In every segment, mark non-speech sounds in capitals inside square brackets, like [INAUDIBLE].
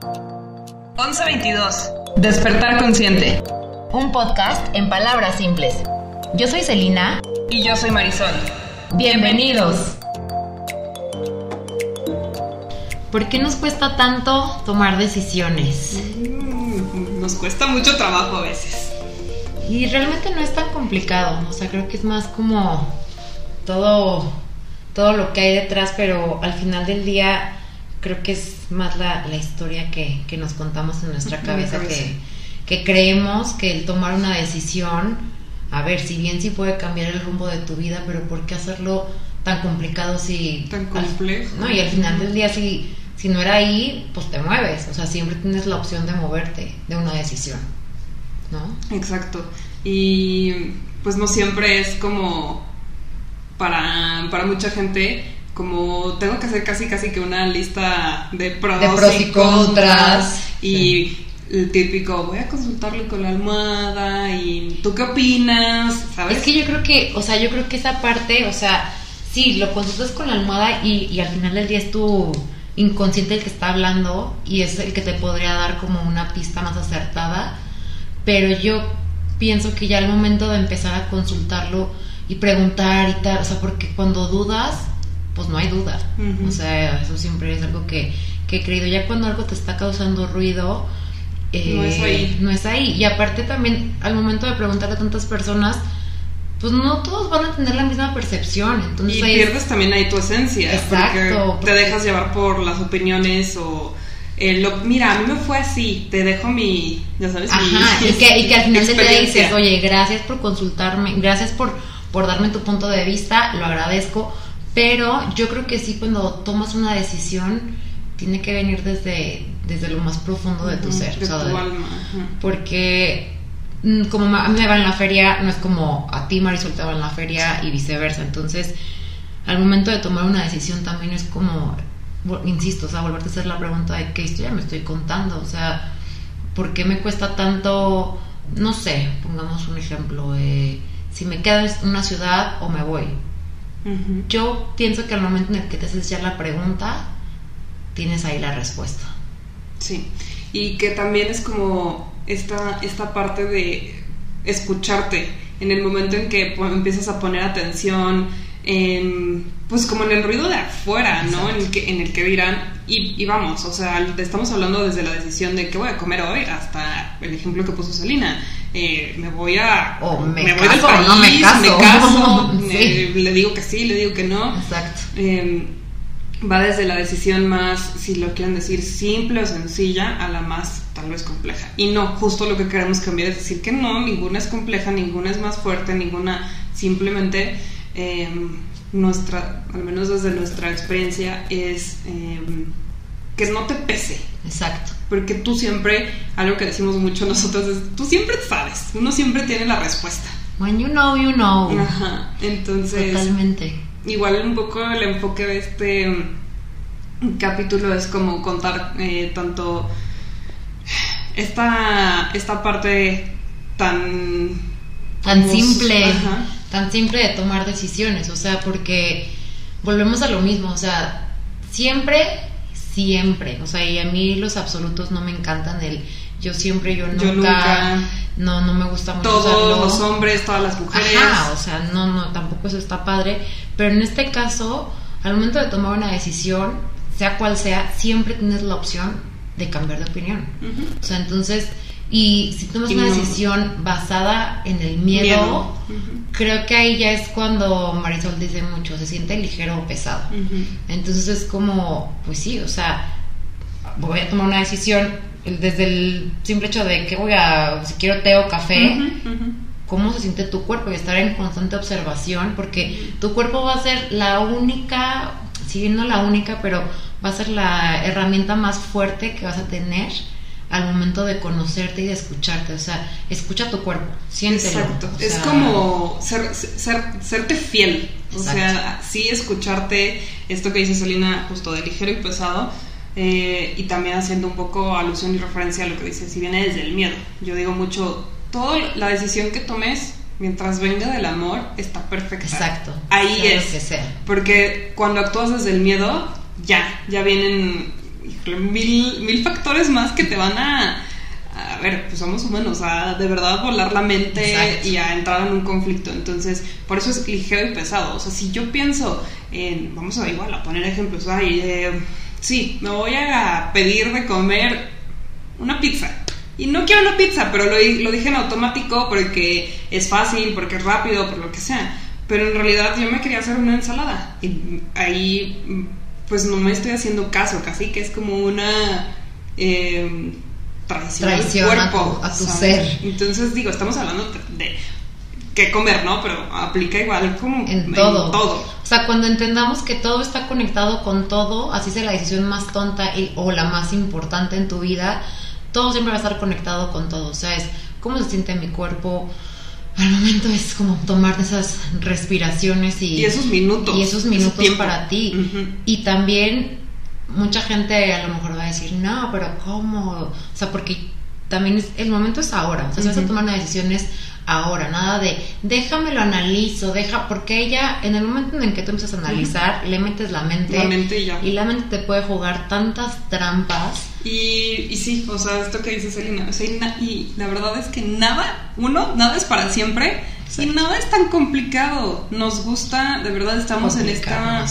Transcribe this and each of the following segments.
1122. Despertar consciente. Un podcast en palabras simples. Yo soy Celina. Y yo soy Marisol. Bienvenidos. ¿Por qué nos cuesta tanto tomar decisiones? Mm, nos cuesta mucho trabajo a veces. Y realmente no es tan complicado. O sea, creo que es más como todo, todo lo que hay detrás, pero al final del día creo que es más la, la historia que, que, nos contamos en nuestra cabeza, Que, que, creemos que el tomar una decisión, a ver, si bien sí puede cambiar el rumbo de tu vida, pero ¿por qué hacerlo tan complicado si... Tan complejo. no, y al final del día si, si no era ahí, pues te mueves, o sea, siempre tienes la opción de moverte de una decisión, ¿no? Exacto. Y pues no siempre es como para, para mucha gente como tengo que hacer casi casi que una lista de pros, y, contras y el típico voy a consultarle con la almohada y tú qué opinas sabes es que yo creo que o sea yo creo que esa parte o sea sí lo consultas con la almohada y, y al final del día es tu inconsciente el que está hablando y es el que te podría dar como una pista más acertada pero yo pienso que ya al momento de empezar a consultarlo y preguntar y tal o sea porque cuando dudas pues no hay duda. O sea, eso siempre es algo que, que, he creído. Ya cuando algo te está causando ruido, eh, no es ahí. No es ahí. Y aparte también, al momento de preguntarle a tantas personas, pues no todos van a tener la misma percepción. Entonces y pierdes también ahí tu esencia. Exacto. Porque te dejas llevar por las opiniones o... lo, mira, a mí me fue así, te dejo mi, ya sabes, Ajá, y, que, y que al final del día dices, oye, gracias por consultarme, gracias por, por darme tu punto de vista, lo agradezco, pero yo creo que sí, cuando tomas una decisión, tiene que venir desde, desde lo más profundo de tu ser. De tu alma. Porque mm, como a mí me va en la feria, no es como a ti Marisol te va en la feria y viceversa. Entonces, al momento de tomar una decisión también es como, insisto, o sea, volverte a hacer la pregunta de qué historia me estoy contando. O sea, ¿por qué me cuesta tanto, no sé, pongamos un ejemplo, eh, si me quedo en una ciudad o me voy? Yo pienso que al momento en el que te haces ya la pregunta, tienes ahí la respuesta. Sí, y que también es como esta, esta parte de escucharte en el momento en que empiezas a poner atención en, pues como en el ruido de afuera, ¿no? En el, que, en el que dirán, y, vamos, o sea, estamos hablando desde la decisión de qué voy a comer hoy, hasta el ejemplo que puso Selina. Eh, me voy a me, voy del país, no me caso, [LAUGHS] le digo que sí, le digo que no. Exacto. Em, va desde la decisión más, si lo quieren decir, simple o sencilla, a la más tal vez compleja. Y no, justo lo que queremos cambiar es decir que no, ninguna es compleja, ninguna es más fuerte, ninguna simplemente em, nuestra, al menos desde nuestra experiencia, es em, que no te pese. Exacto. Porque tú siempre, algo que decimos mucho nosotros es, tú siempre sabes, uno siempre tiene la respuesta. When you know, you know. Ajá, entonces... Totalmente. Igual un poco el enfoque de este mm, capítulo es como contar eh, tanto esta, esta parte tan... Tan simple. Tan simple de tomar decisiones, o sea, porque volvemos a lo mismo, o sea, siempre siempre, o sea, y a mí los absolutos no me encantan, el yo siempre, yo nunca, no, no me gusta mucho todos los hombres, todas las mujeres, Ajá, o sea, no, no, tampoco eso está padre, pero en este caso, al momento de tomar una decisión, sea cual sea, siempre tienes la opción de cambiar de opinión, o sea, entonces y si tomas una decisión basada en el miedo, creo que ahí ya es cuando Marisol dice mucho, se siente ligero o pesado. Entonces es como, pues sí, o sea, voy a tomar una decisión desde el simple hecho de que voy a, si quiero té o café, cómo se siente tu cuerpo y estar en constante observación, porque tu cuerpo va a ser la única, si bien no la única, pero va a ser la herramienta más fuerte que vas a tener al momento de conocerte y de escucharte. O sea, escucha tu cuerpo, siéntelo. Exacto. es como ser, ser, serte fiel. O sea, sí escucharte esto que dice Solina, justo de ligero y pesado. Eh, y también haciendo un poco alusión y referencia a lo que dice, si viene desde el miedo. Yo digo mucho, toda la decisión que tomes mientras venga del amor está perfecta. Exacto. Ahí es. Que sea. Porque cuando actúas desde el miedo, ya, ya vienen mil, mil factores más que te van a, a ver, pues somos humanos, a de verdad volar la mente y a entrar en un conflicto. Entonces, por eso es ligero y pesado. O sea, si yo pienso en, vamos a igual a poner ejemplos, ay, eh, sí, me voy a pedir de comer una pizza. Y no quiero una pizza, pero lo, lo dije en automático porque es fácil, porque es rápido, por lo que sea. Pero en realidad yo me quería hacer una ensalada. Y ahí, pues no me estoy haciendo caso, casi que es como una... Eh, traición, cuerpo, a tu, ser. Entonces digo, estamos hablando de, qué comer, ¿no? Pero aplica igual como en todo. todo. O sea, cuando entendamos que todo está conectado con todo, así sea la decisión más tonta o la más importante en tu vida, todo siempre va a estar conectado con todo. O sea, es cómo se siente mi cuerpo. Al momento es como tomar esas respiraciones y, y esos minutos. Y esos minutos para ti. Y también mucha gente a lo mejor va a decir, no, pero ¿cómo? O sea, porque también es, el momento es ahora. O sea, vas a tomar una decisión es ahora, nada de déjame lo analizo, deja, porque ella, en el momento en que tú empiezas a analizar, le metes la mente. La mente ya. Y la mente te puede jugar tantas trampas. Y, y sí, o sea, esto que dice Selina, o sea, y, la verdad es que nada, uno, nada es para siempre. Y nada es tan complicado. Nos gusta, de verdad estamos en esta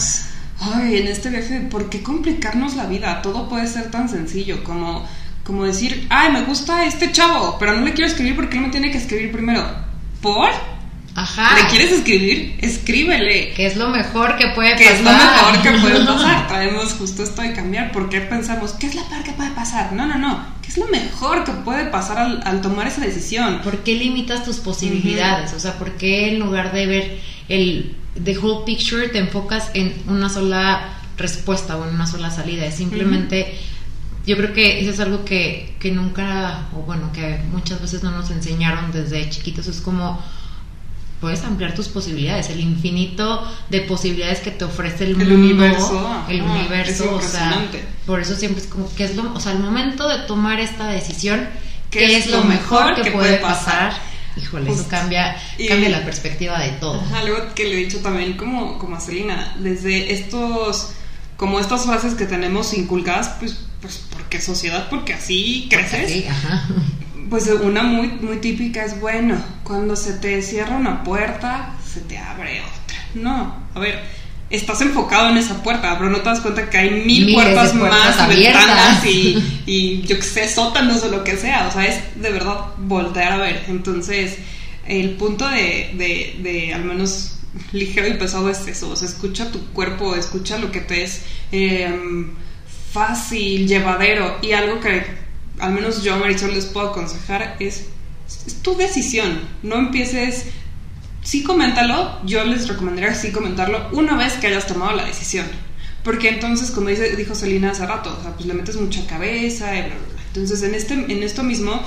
ay, en este viaje, ¿por qué complicarnos la vida? Todo puede ser tan sencillo como, como decir, ay, me gusta este chavo, pero no le quiero escribir porque él me tiene que escribir primero. ¿Por? Ajá. ¿Le quieres escribir? Escríbele. Que es lo mejor que puede pasar. Que es lo mejor que puede [LAUGHS] pasar. Traemos justo esto de cambiar. ¿Por qué pensamos, qué es lo peor que puede pasar? No, no, no. ¿Qué es lo mejor que puede pasar al, tomar esa decisión? ¿Por qué limitas tus posibilidades? O sea, ¿por qué en lugar de ver el the whole picture te enfocas en una sola respuesta o en una sola salida. Es simplemente, yo creo que eso es algo que, que nunca, o bueno, que muchas veces no nos enseñaron desde chiquitos. Es como puedes ampliar tus posibilidades, el infinito de posibilidades que te ofrece el, el universo, el universo, o sea, por eso siempre es como que es lo, o sea, al momento de tomar esta decisión, ¿qué, es, lo mejor que, puede pasar? Híjole, eso cambia, cambia la perspectiva de todo. algo que le he dicho también como, como a Celina, desde estos, como estas frases que tenemos inculcadas, pues, pues porque sociedad, porque así creces. Pues una muy, muy típica es, bueno, cuando se te cierra una puerta, se te abre otra. No, a ver, estás enfocado en esa puerta, pero no te das cuenta que hay mil puertas, más, abiertas. ventanas y, y yo que sé, sótanos o lo que sea. O sea, es de verdad voltear a ver. Entonces, el punto de, de, de al menos ligero y pesado es eso. O sea, escucha tu cuerpo, escucha lo que te es em, fácil, llevadero. Y algo que al menos yo, Marisol, les puedo aconsejar es, tu decisión. No empieces sí coméntalo, yo les recomendaría sí comentarlo una vez que hayas tomado la decisión. Porque entonces, como dice, dijo Selina hace rato, o sea, pues le metes mucha cabeza. Entonces, en, este, en esto mismo,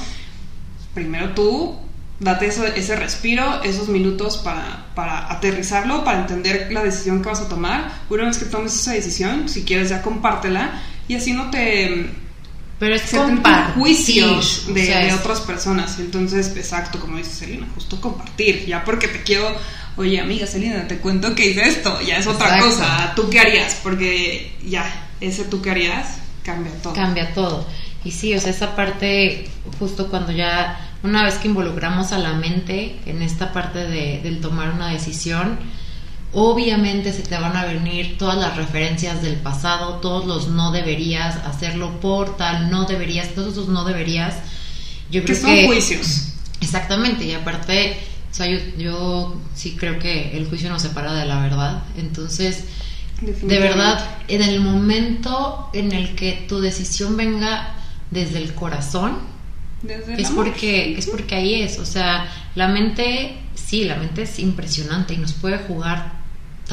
primero tú date ese respiro, esos minutos para, para aterrizarlo, para entender la decisión que vas a tomar. Una vez que tomes esa decisión, si quieres ya compártela y así no te pero es compartir juicios de, otras personas. Entonces, exacto, como dice Selina, justo compartir. Ya porque te quiero, oye, amiga Selina, te cuento que hice esto, ya es otra cosa. ¿Tú qué harías? Porque ya, ese tú qué harías cambia todo. Cambia todo. Y sí, o sea, esa parte, justo cuando ya, una vez que involucramos a la mente en esta parte de, del tomar una decisión, Obviamente se te van a venir todas las referencias del pasado, todos los no deberías hacerlo por tal, no deberías, todos esos no deberías. Yo creo que son juicios. Exactamente, y aparte, o sea, yo, sí creo que el juicio nos separa de la verdad. Entonces, de verdad, en el momento en el que tu decisión venga desde el corazón, es porque es porque ahí es, o sea, la mente, sí, la mente es impresionante y nos puede jugar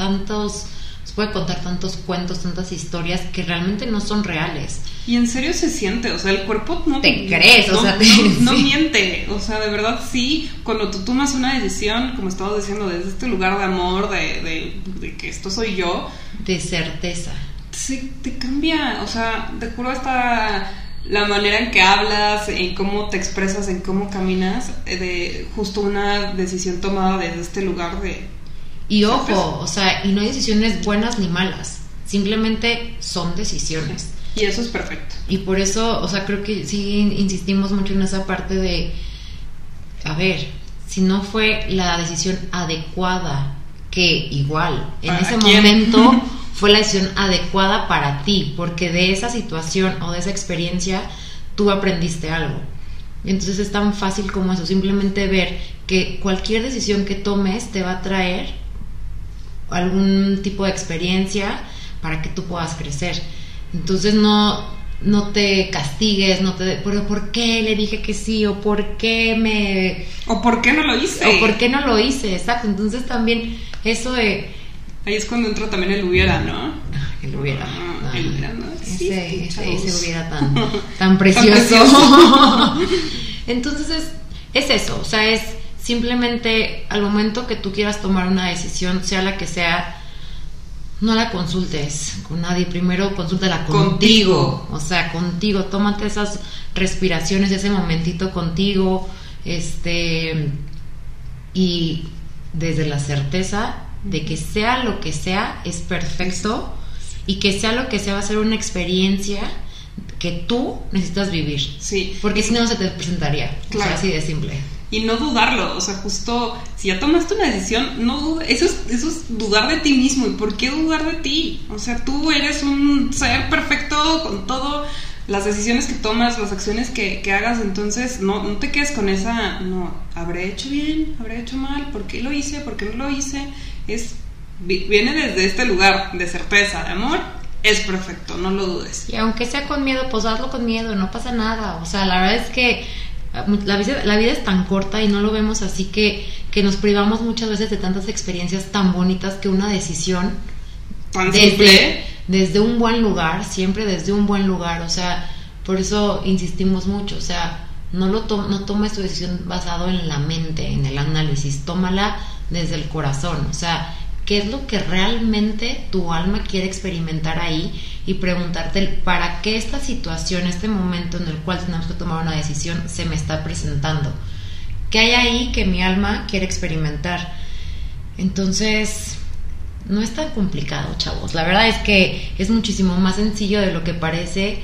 tantos, nos puede contar tantos cuentos, tantas historias que realmente no son reales. Y en serio se siente, o sea, el cuerpo no te crees, o sea, no, [LAUGHS] miente, o sea, de verdad sí, cuando tú tomas una decisión, como estabas diciendo, desde este lugar de amor, de, de, que esto soy yo, de certeza. Sí, te cambia, o sea, te juro hasta la manera en que hablas, en cómo te expresas, en cómo caminas, eh, de justo una decisión tomada desde este lugar de y ojo, o sea, y no hay decisiones buenas ni malas, simplemente son decisiones. Y eso es perfecto. Y por eso, o sea, creo que sí insistimos mucho en esa parte de, a ver, si no fue la decisión adecuada, que igual, en ese momento [LAUGHS] fue la decisión adecuada para ti, porque de esa situación o de esa experiencia tú aprendiste algo. Entonces es tan fácil como eso, simplemente ver que cualquier decisión que tomes te va a traer algún tipo de experiencia para que tú puedas crecer. Entonces no, no te castigues, no te... Pero ¿por qué le dije que sí? ¿O por qué me... ¿O por qué no lo hice? ¿O por qué no lo hice? Exacto. Entonces también eso de... Ahí es cuando entra también el hubiera, ¿no? Ah, el hubiera. Ah, el hubiera, ¿no? ese, ese, hubiera [LAUGHS] tan, tan precioso. [LAUGHS] Entonces es, es eso, o sea, es simplemente al momento que tú quieras tomar una decisión, sea la que sea, no la consultes con nadie, primero consúltala contigo, o sea, contigo, tómate esas respiraciones, ese momentito contigo, este, y desde la certeza de que sea lo que sea, es perfecto, y que sea lo que sea, va a ser una experiencia que tú necesitas vivir. Sí. Porque si no, se te presentaría. Claro. así de simple y no dudarlo, o sea, justo si ya tomaste una decisión, no dudes, eso es, eso es dudar de ti mismo, ¿y por qué dudar de ti? O sea, tú eres un ser perfecto con todo, las decisiones que tomas, las acciones que, que hagas, entonces no, no te quedes con esa, no, habré hecho bien, habré hecho mal, ¿por qué lo hice? ¿Por qué no lo hice? Es, viene desde este lugar de certeza, de amor, es perfecto, no lo dudes. Y aunque sea con miedo, pues hazlo con miedo, no pasa nada. O sea, la verdad es que la vida, la vida es tan corta y no lo vemos así que, que nos privamos muchas veces de tantas experiencias tan bonitas que una decisión desde, desde un buen lugar, siempre desde un buen lugar, o sea, por eso insistimos mucho, o sea, no, lo no tomes tu decisión basado en la mente, en el análisis, tómala desde el corazón, o sea, qué es lo que realmente tu alma quiere experimentar ahí y preguntarte para qué esta situación, este momento en el cual tenemos que tomar una decisión se me está presentando. ¿Qué hay ahí que mi alma quiere experimentar? Entonces, no es tan complicado, chavos. La verdad es que es muchísimo más sencillo de lo que parece.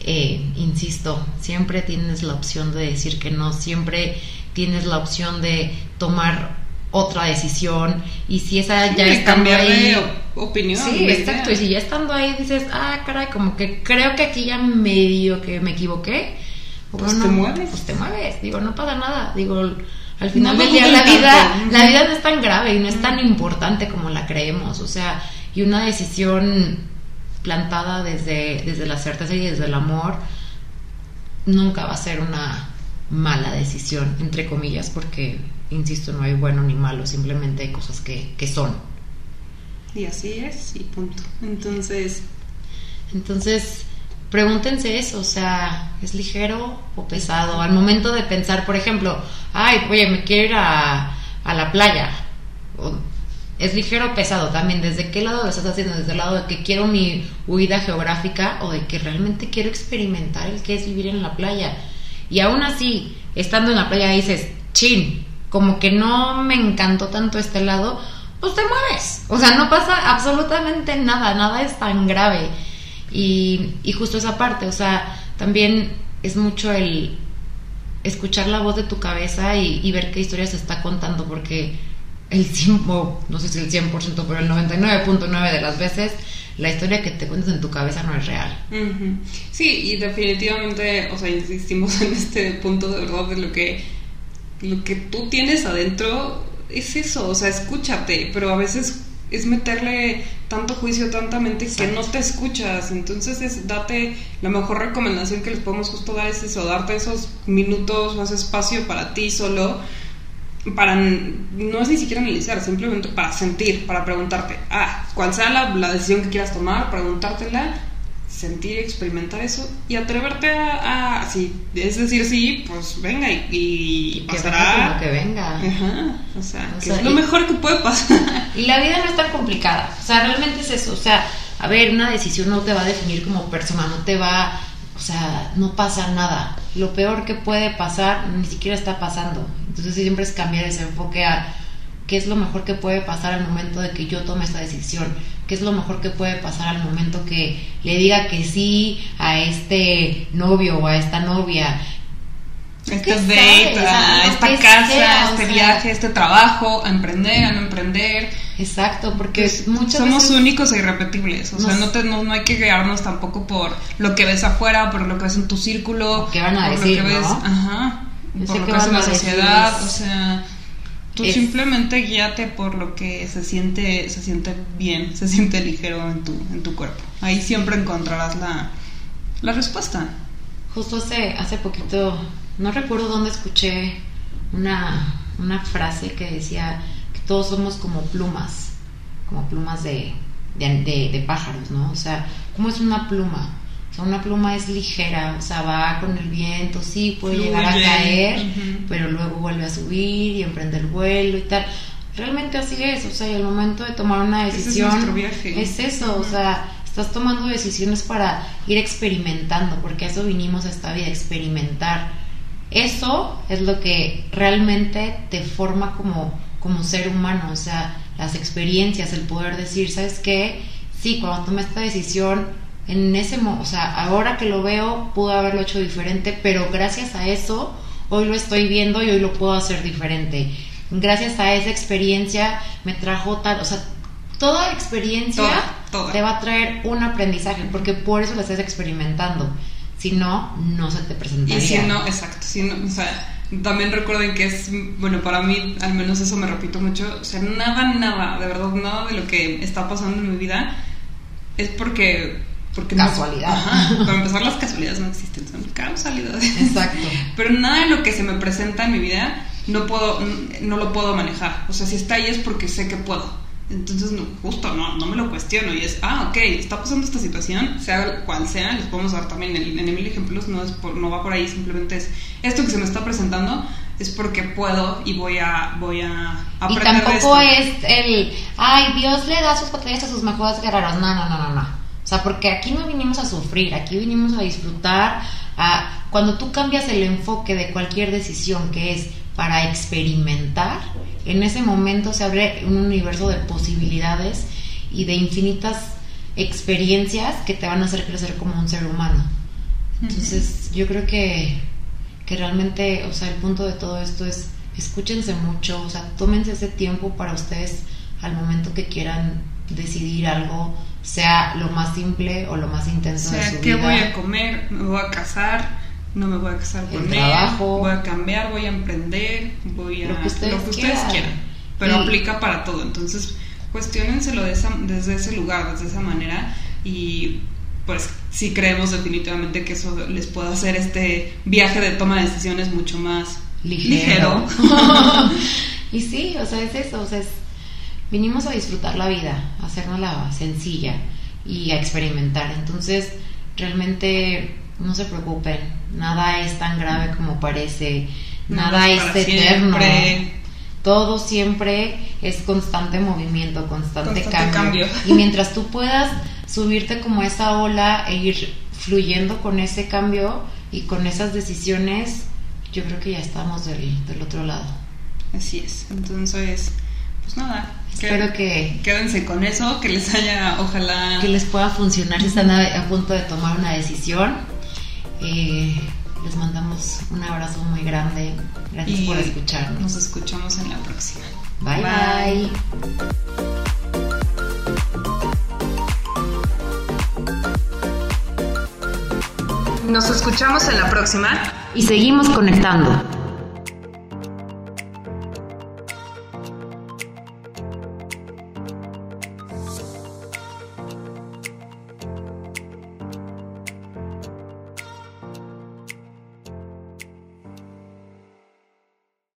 Eh, insisto, siempre tienes la opción de decir que no, siempre tienes la opción de tomar otra decisión y si esa ya ahí opinión sí exacto y si ya estando ahí dices ah caray como que creo que aquí ya medio que me equivoqué pues te mueves. pues te mueves digo no pasa nada digo al final del día la vida la vida no es tan grave y no es tan importante como la creemos o sea y una decisión plantada desde desde la certeza y desde el amor nunca va a ser una mala decisión entre comillas porque insisto, no hay bueno ni malo, simplemente hay cosas que, que son. Y así es, y punto. Entonces... Entonces, pregúntense eso, o sea, ¿es ligero o pesado? Al momento de pensar, por ejemplo, ay, oye, me quiero ir a, a la playa. ¿Es ligero o pesado también? ¿Desde qué lado lo estás haciendo? ¿Desde el lado de que quiero mi huida geográfica o de que realmente quiero experimentar el que es vivir en la playa? Y aún así, estando en la playa dices, chin, como que no me encantó tanto este lado, pues te mueves. O sea, no pasa absolutamente nada, nada es tan grave. Y, y justo esa parte, o sea, también es mucho el escuchar la voz de tu cabeza y, ver qué historia se está contando, porque el 100, no sé si el 100%, pero el 99.9 de las veces la historia que te cuentas en tu cabeza no es real. Sí, y definitivamente, o sea, insistimos en este punto de verdad de lo que lo que tú tienes adentro es eso, o sea, escúchate, pero a veces es meterle tanto juicio, tanta mente que no te escuchas. Entonces, es, date la mejor recomendación que les podemos justo dar es eso, darte esos minutos más espacio para ti solo, para no es ni siquiera analizar, simplemente para sentir, para preguntarte, ah, cuál sea la, la decisión que quieras tomar, preguntártela sentir y experimentar eso y atreverte a, si es decir sí pues venga y, y, pasará. que venga. O sea, que es lo mejor que puede pasar. [LAUGHS] y la vida no es tan complicada o sea realmente es eso o sea a ver una decisión no te va a definir como persona no te va o sea no pasa nada. Lo peor que puede pasar ni siquiera está pasando. Entonces siempre es cambiar ese enfoque a qué es lo mejor que puede pasar al momento de que yo tome esta decisión es lo mejor que puede pasar al momento que le diga que sí a este novio o a esta novia. Este date, a esta casa, este viaje, este trabajo, a emprender, a no emprender. Exacto, porque muchas somos únicos e irrepetibles. O sea, no, te, no, hay que guiarnos tampoco por lo que ves afuera, por lo que ves en tu círculo. ¿Qué van a decir? Lo que ves, ajá. Por lo que ves en la sociedad. O sea, Tú simplemente guíate por lo que se siente, se siente bien, se siente ligero en tu, en tu cuerpo. Ahí siempre encontrarás la, la respuesta. Justo hace, hace poquito, no recuerdo dónde escuché una, una frase que decía que todos somos como plumas, como plumas de, de, de pájaros, ¿no? O sea, ¿cómo es una pluma? Una pluma es ligera, o sea, va con el viento, sí, puede llegar a caer, pero luego vuelve a subir y emprender vuelo y tal. Realmente así es, o sea, y el momento de tomar una decisión es, eso, o sea, estás tomando decisiones para ir experimentando, porque a eso vinimos a esta vida, experimentar. Eso es lo que realmente te forma como, como ser humano, o sea, las experiencias, el poder decir, ¿sabes qué? Sí, cuando tomé esta decisión en ese, o sea, ahora que lo veo, pude haberlo hecho diferente, pero gracias a eso, hoy lo estoy viendo y hoy lo puedo hacer diferente. Gracias a esa experiencia me trajo tal, o sea, toda experiencia te va a traer un aprendizaje, porque por eso lo estás experimentando. Si no, no se te presentaría. Y si no, exacto, si no, o sea, también recuerden que es, bueno, para mí, al menos eso me repito mucho, o sea, nada, nada, de verdad, nada de lo que está pasando en mi vida es porque porque casualidad. para empezar, las casualidades no existen, son causalidades. Exacto. [LAUGHS] Pero nada de lo que se me presenta en mi vida no puedo, no lo puedo manejar. O sea, si está ahí es porque sé que puedo. Entonces, no, justo, no, no me lo cuestiono. Y es, ah, ok, está pasando esta situación, sea cual sea, les podemos dar también en, en mil ejemplos, no, es no va por ahí, simplemente es esto que se me está presentando es porque puedo y voy a voy a aprender y tampoco es el ay Dios le da sus batallas a sus mejores guerreros no no no no no sea, porque aquí no vinimos a sufrir, aquí vinimos a disfrutar. A, cuando tú cambias el enfoque de cualquier decisión que es para experimentar, en ese momento se abre un universo de posibilidades y de infinitas experiencias que te van a hacer crecer como un ser humano. Entonces, yo creo que, que realmente, o sea, el punto de todo esto es escúchense mucho, o sea, tómense ese tiempo para ustedes al momento que quieran decidir algo, sea lo más simple o lo más intenso de su ¿qué voy a comer? ¿Me voy a casar? ¿No me voy a casar con él? ¿Voy a cambiar? ¿Voy a emprender? ¿Voy a...? Lo que ustedes, quieran. Pero aplica para todo. Entonces, cuestionenselo de desde ese lugar, desde esa manera y pues sí creemos definitivamente que eso les puede hacer este viaje de toma de decisiones mucho más ligero. [LAUGHS] y sí, o sea, es eso, o sea, es vinimos a disfrutar la vida, a hacernosla sencilla y a experimentar. Entonces, realmente no se preocupen, nada es tan grave como parece, nada es, eterno. Todo siempre es constante movimiento, constante, cambio. Y mientras tú puedas subirte como esa ola e ir fluyendo con ese cambio y con esas decisiones, yo creo que ya estamos del, del otro lado. Así es. Entonces, pues nada. Espero que, Quédense con eso, que les haya, ojalá... Que les pueda funcionar si están a, punto de tomar una decisión. Eh, les mandamos un abrazo muy grande. Gracias por escucharnos. Nos escuchamos en la próxima. bye. bye. Nos escuchamos en la próxima y seguimos conectando.